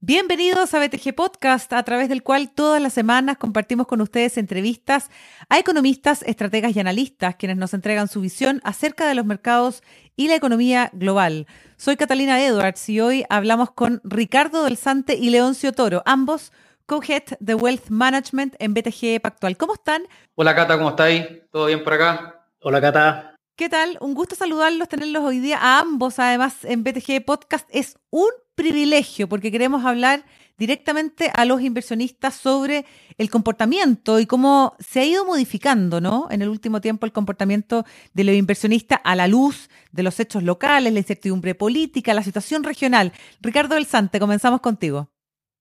Bienvenidos a BTG Podcast, a través del cual todas las semanas compartimos con ustedes entrevistas a economistas, estrategas y analistas, quienes nos entregan su visión acerca de los mercados y la economía global. Soy Catalina Edwards y hoy hablamos con Ricardo del Sante y Leoncio Toro, ambos co-head de Wealth Management en BTG Pactual. ¿Cómo están? Hola Cata, ¿cómo estáis? ¿Todo bien por acá? Hola Cata. ¿Qué tal? Un gusto saludarlos, tenerlos hoy día a ambos, además en BTG Podcast. Es un privilegio porque queremos hablar directamente a los inversionistas sobre el comportamiento y cómo se ha ido modificando, ¿no? En el último tiempo el comportamiento de los inversionistas a la luz de los hechos locales, la incertidumbre política, la situación regional. Ricardo del Sante, comenzamos contigo.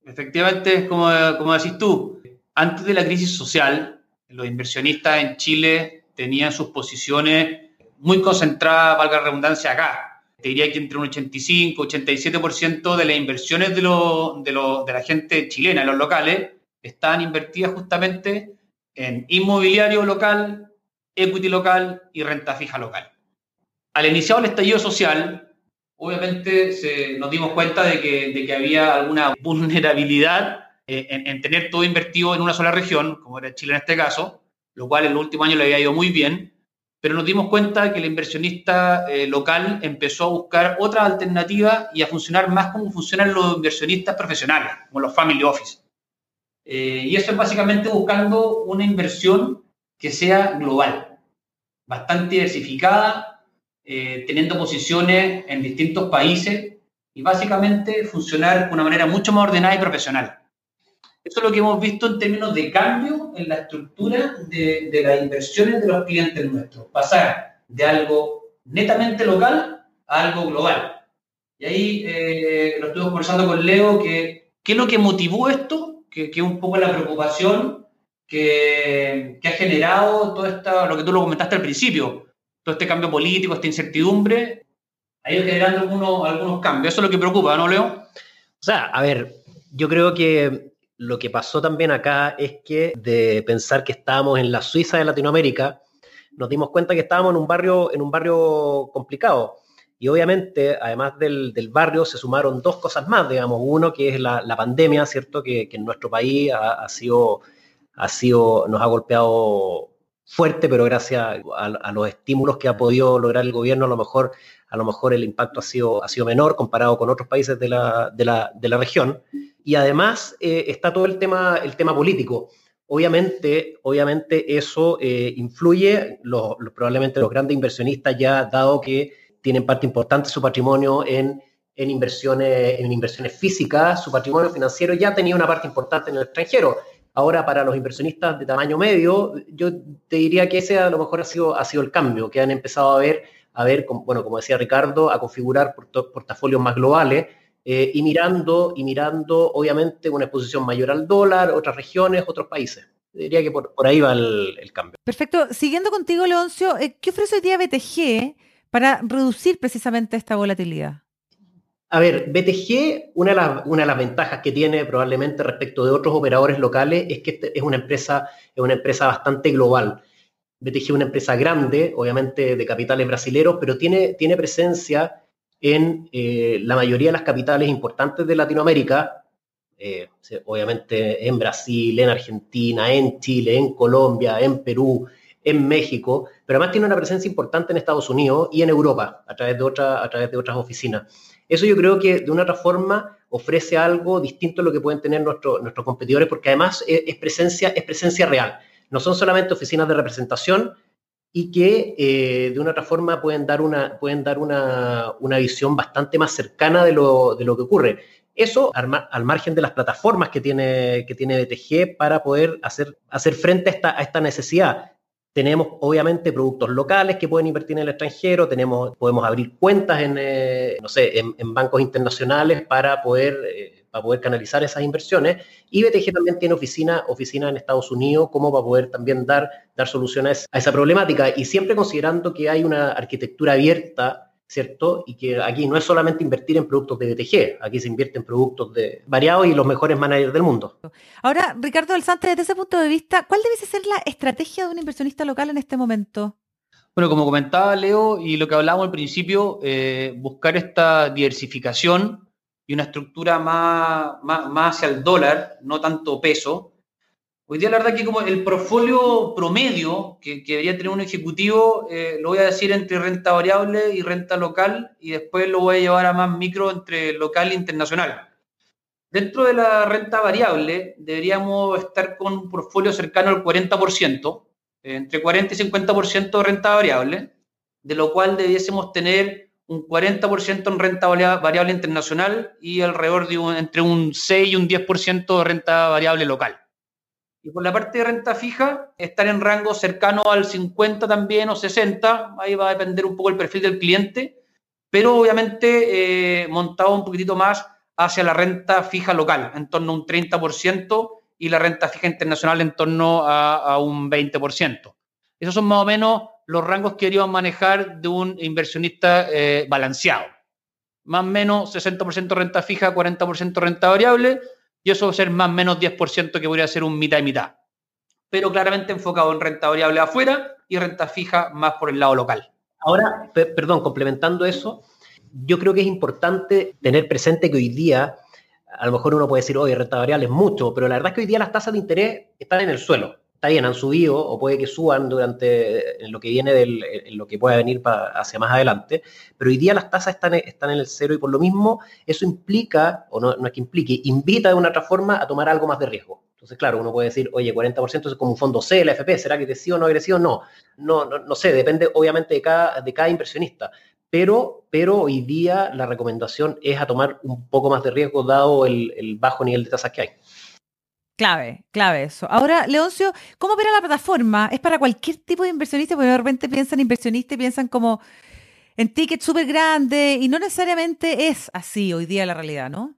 Efectivamente, como, como decís tú, antes de la crisis social, los inversionistas en Chile tenían sus posiciones muy concentradas, valga la redundancia, acá, te diría que entre un 85, 87% de las inversiones de, de, la gente chilena en los locales están invertidas justamente en inmobiliario local, equity local y renta fija local. Al iniciar el estallido social, obviamente se, nos dimos cuenta de que, de que había alguna vulnerabilidad eh, en, en, tener todo invertido en una sola región, como era Chile en este caso, lo cual en los últimos años le había ido muy bien, pero nos dimos cuenta que el inversionista eh, local empezó a buscar otra alternativa y a funcionar más como funcionan los inversionistas profesionales, como los family office. Eh, y eso es básicamente buscando una inversión que sea global, bastante diversificada, eh, teniendo posiciones en distintos países y básicamente funcionar de una manera mucho más ordenada y profesional. Eso es lo que hemos visto en términos de cambio en la estructura de, las inversiones de los clientes nuestros. Pasar de algo netamente local a algo global. Y ahí eh, lo estuve conversando con Leo, que qué es lo que motivó esto, que, es un poco la preocupación que, ha generado todo esto, lo que tú lo comentaste al principio, todo este cambio político, esta incertidumbre, ha ido generando algunos, algunos cambios. Eso es lo que preocupa, ¿no, Leo? O sea, a ver, yo creo que lo que pasó también acá es que de pensar que estábamos en la Suiza de Latinoamérica, nos dimos cuenta que estábamos en un barrio, en un barrio complicado. Y obviamente, además del, barrio, se sumaron dos cosas más, digamos. Uno que es la, pandemia, ¿cierto? Que, en nuestro país ha, sido, ha sido, nos ha golpeado fuerte, pero gracias a, los estímulos que ha podido lograr el gobierno, a lo mejor, a lo mejor el impacto ha sido, ha sido menor comparado con otros países de la, de la, de la región. Y además eh, está todo el tema, el tema político. Obviamente, obviamente eso eh, influye, probablemente los grandes inversionistas ya, dado que tienen parte importante de su patrimonio en, en, inversiones, en inversiones físicas, su patrimonio financiero ya tenía una parte importante en el extranjero. Ahora, para los inversionistas de tamaño medio, yo te diría que ese a lo mejor ha sido, ha sido el cambio, que han empezado a ver, a ver, bueno, como decía Ricardo, a configurar portafolios más globales eh, y mirando, y mirando, obviamente, una exposición mayor al dólar, otras regiones, otros países. Diría que por, ahí va el, cambio. Perfecto. Siguiendo contigo, Leoncio, eh, ¿qué ofrece hoy día BTG para reducir precisamente esta volatilidad? A ver, BTG, una de, las, una de las ventajas que tiene probablemente respecto de otros operadores locales es que este es una empresa, es una empresa bastante global. BTG es una empresa grande, obviamente de capitales brasileros, pero tiene, tiene presencia en eh, la mayoría de las capitales importantes de Latinoamérica, eh, obviamente en Brasil, en Argentina, en Chile, en Colombia, en Perú, en México, pero además tiene una presencia importante en Estados Unidos y en Europa a través de, otra, a través de otras oficinas. Eso yo creo que de una otra forma ofrece algo distinto a lo que pueden tener nuestros competidores, porque además es, presencia, es presencia real. No son solamente oficinas de representación, y que eh, de una otra forma pueden dar una, pueden dar una, una visión bastante más cercana de lo, de lo que ocurre. Eso al, margen de las plataformas que tiene, que tiene BTG para poder hacer, hacer frente a esta, a esta necesidad. Tenemos obviamente productos locales que pueden invertir en el extranjero, tenemos, podemos abrir cuentas en, eh, no sé, en, bancos internacionales para poder eh, para poder canalizar esas inversiones. Y BTG también tiene oficina, oficina en Estados Unidos como para poder también dar, dar soluciones a esa problemática. Y siempre considerando que hay una arquitectura abierta, ¿cierto? Y que aquí no es solamente invertir en productos de BTG, aquí se invierte en productos de variados y los mejores managers del mundo. Ahora, Ricardo del Santos, desde ese punto de vista, ¿cuál debe ser la estrategia de un inversionista local en este momento? Bueno, como comentaba Leo y lo que hablábamos al principio, eh, buscar esta diversificación y una estructura más, más, hacia el dólar, no tanto peso. Hoy día la verdad que como el portfolio promedio que, debería tener un ejecutivo, eh, lo voy a decir entre renta variable y renta local y después lo voy a llevar a más micro entre local e internacional. Dentro de la renta variable deberíamos estar con un portfolio cercano al 40%, entre 40 y 50% de renta variable, de lo cual debiésemos tener un 40% en renta variable internacional y alrededor de entre un 6 y un 10% de renta variable local. Y por la parte de renta fija, estar en rango cercano al 50 también o 60, ahí va a depender un poco el perfil del cliente, pero obviamente eh, montado un poquitito más hacia la renta fija local, en torno a un 30%, y la renta fija internacional en torno a, un 20%. Esos son más o menos los rangos que queríamos manejar de un inversionista eh, balanceado. Más o menos 60% renta fija, 40% renta variable, y eso va a ser más o menos 10% que podría ser un mitad y mitad. Pero claramente enfocado en renta variable afuera y renta fija más por el lado local. Ahora, perdón, complementando eso, yo creo que es importante tener presente que hoy día a lo mejor uno puede decir, oye, renta variable es mucho, pero la verdad es que hoy día las tasas de interés están en el suelo. Está bien, han subido o puede que suban durante en lo que viene del, lo que pueda venir para, hacia más adelante, pero hoy día las tasas están, están en el cero y por lo mismo eso implica, o no, no es que implique, invita de una otra forma a tomar algo más de riesgo. Entonces, claro, uno puede decir, oye, 40% es como un fondo C, la FP, ¿será creció o no creció? No, no, no, no sé, depende obviamente de cada, de cada inversionista pero, pero hoy día la recomendación es a tomar un poco más de riesgo dado el, bajo nivel de tasas que hay. Clave, clave eso. Ahora, Leoncio, ¿cómo opera la plataforma? ¿Es para cualquier tipo de inversionista? Porque de repente piensan inversionistas y piensan como en tickets súper grandes y no necesariamente es así hoy día la realidad, ¿no?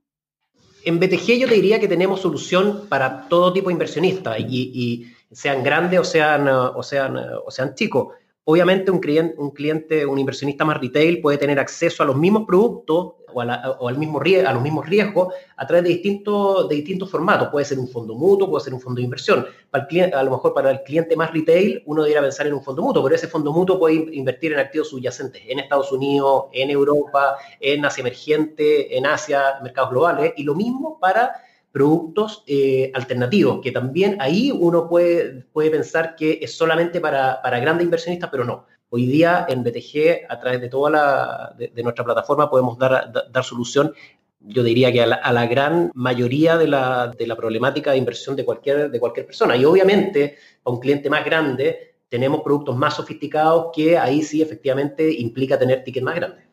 En BTG yo te diría que tenemos solución para todo tipo de inversionistas y, sean grandes o sean, o sean, o sean chicos. Obviamente un cliente, un cliente, un inversionista más retail puede tener acceso a los mismos productos o, al mismo, a los mismos riesgos a través de distintos, de distintos formatos. Puede ser un fondo mutuo, puede ser un fondo de inversión. Para el a lo mejor para el cliente más retail uno debería pensar en un fondo mutuo, pero ese fondo mutuo puede invertir en activos subyacentes en Estados Unidos, en Europa, en Asia emergente, en Asia, mercados globales. Y lo mismo para productos eh, alternativos, que también ahí uno puede, puede pensar que es solamente para, para, grandes inversionistas, pero no. Hoy día en BTG, a través de toda la, de, nuestra plataforma, podemos dar, dar solución, yo diría que a la, gran mayoría de la, de la, problemática de inversión de cualquier, de cualquier persona. Y obviamente, a un cliente más grande, tenemos productos más sofisticados que ahí sí efectivamente implica tener tickets más grandes.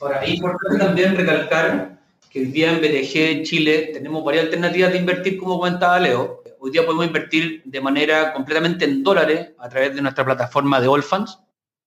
Ahora, es importante también recalcar que hoy día en BTG Chile tenemos varias alternativas de invertir, como comentaba Leo. Hoy día podemos invertir de manera completamente en dólares a través de nuestra plataforma de All Funds,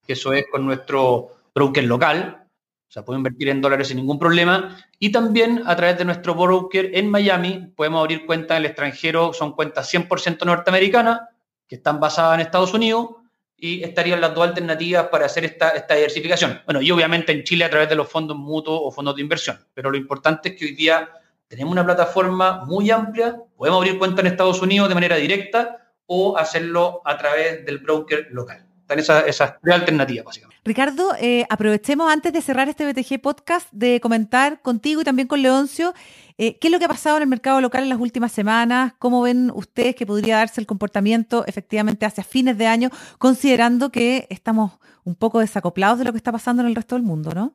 que eso es con nuestro broker local. O sea, podemos invertir en dólares sin ningún problema. Y también a través de nuestro broker en Miami podemos abrir cuentas en el extranjero. Son cuentas 100% norteamericanas que están basadas en Estados Unidos y estarían las dos alternativas para hacer esta, esta diversificación. Bueno, y obviamente en Chile a través de los fondos mutuos o fondos de inversión, pero lo importante es que hoy día tenemos una plataforma muy amplia, podemos abrir cuenta en Estados Unidos de manera directa o hacerlo a través del broker local. Están esas, esas tres alternativas, básicamente. Ricardo, eh, aprovechemos antes de cerrar este BTG podcast de comentar contigo y también con Leoncio eh, ¿Qué es lo que ha pasado en el mercado local en las últimas semanas? ¿Cómo ven ustedes que podría darse el comportamiento efectivamente hacia fines de año, considerando que estamos un poco desacoplados de lo que está pasando en el resto del mundo, ¿no?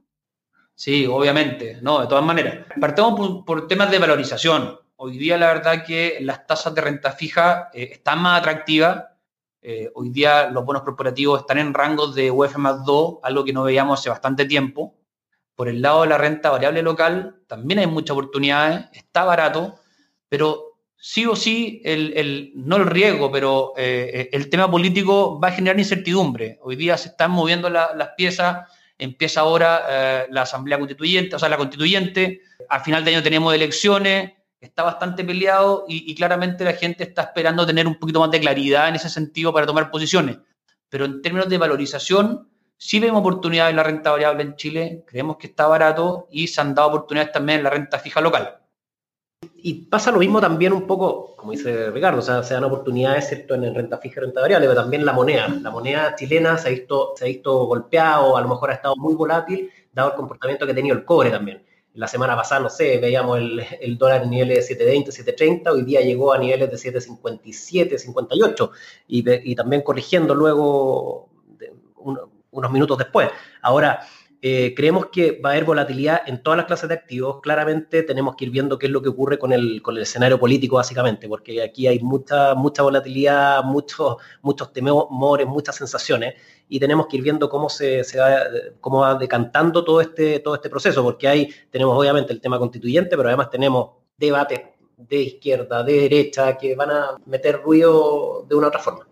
Sí, obviamente, no, de todas maneras. Partamos por, temas de valorización. Hoy día la verdad que las tasas de renta fija eh, están más atractivas. Eh, hoy día los bonos corporativos están en rangos de UF más 2, algo que no veíamos hace bastante tiempo. Por el lado de la renta variable local, también hay muchas oportunidades, está barato, pero sí o sí, el, no el riesgo, pero eh, el tema político va a generar incertidumbre. Hoy día se están moviendo las piezas, empieza ahora eh, la Asamblea Constituyente, o sea, la Constituyente, al final de año tenemos elecciones, está bastante peleado y, claramente la gente está esperando tener un poquito más de claridad en ese sentido para tomar posiciones. Pero en términos de valorización, Sí vemos oportunidades en la renta variable en Chile, creemos que está barato y se han dado oportunidades también en la renta fija local. y pasa lo mismo también un poco, como dice Ricardo, o sea, se dan oportunidades, ¿cierto?, en renta fija y renta variable, pero también la moneda. La moneda chilena se ha visto, se ha visto golpeado, a lo mejor ha estado muy volátil, dado el comportamiento que ha tenido el cobre también. La semana pasada, no sé, veíamos el, el dólar en niveles de 7.20, 7.30, hoy día llegó a niveles de 7.57, 58, y, y también corrigiendo luego unos minutos después. Ahora, eh, creemos que va a haber volatilidad en todas las clases de activos. Claramente tenemos que ir viendo qué es lo que ocurre con el, con el escenario político, básicamente, porque aquí hay mucha, mucha volatilidad, muchos, muchos temores, muchas sensaciones, y tenemos que ir viendo cómo se, se va, cómo va decantando todo este, todo este proceso, porque ahí tenemos obviamente el tema constituyente, pero además tenemos debates de izquierda, de derecha, que van a meter ruido de una otra forma.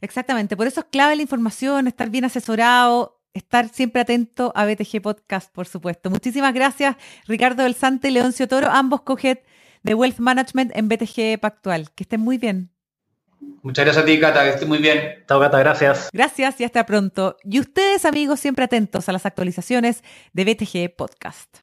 Exactamente, por eso es clave la información, estar bien asesorado, estar siempre atento a BTG Podcast, por supuesto. Muchísimas gracias, Ricardo del Sante y Leoncio Toro, ambos coget de Wealth Management en BTG Pactual. Que estén muy bien. Muchas gracias a ti, Cata, que estés muy bien. Chao, Cata, gracias. Gracias y hasta pronto. Y ustedes, amigos, siempre atentos a las actualizaciones de BTG Podcast.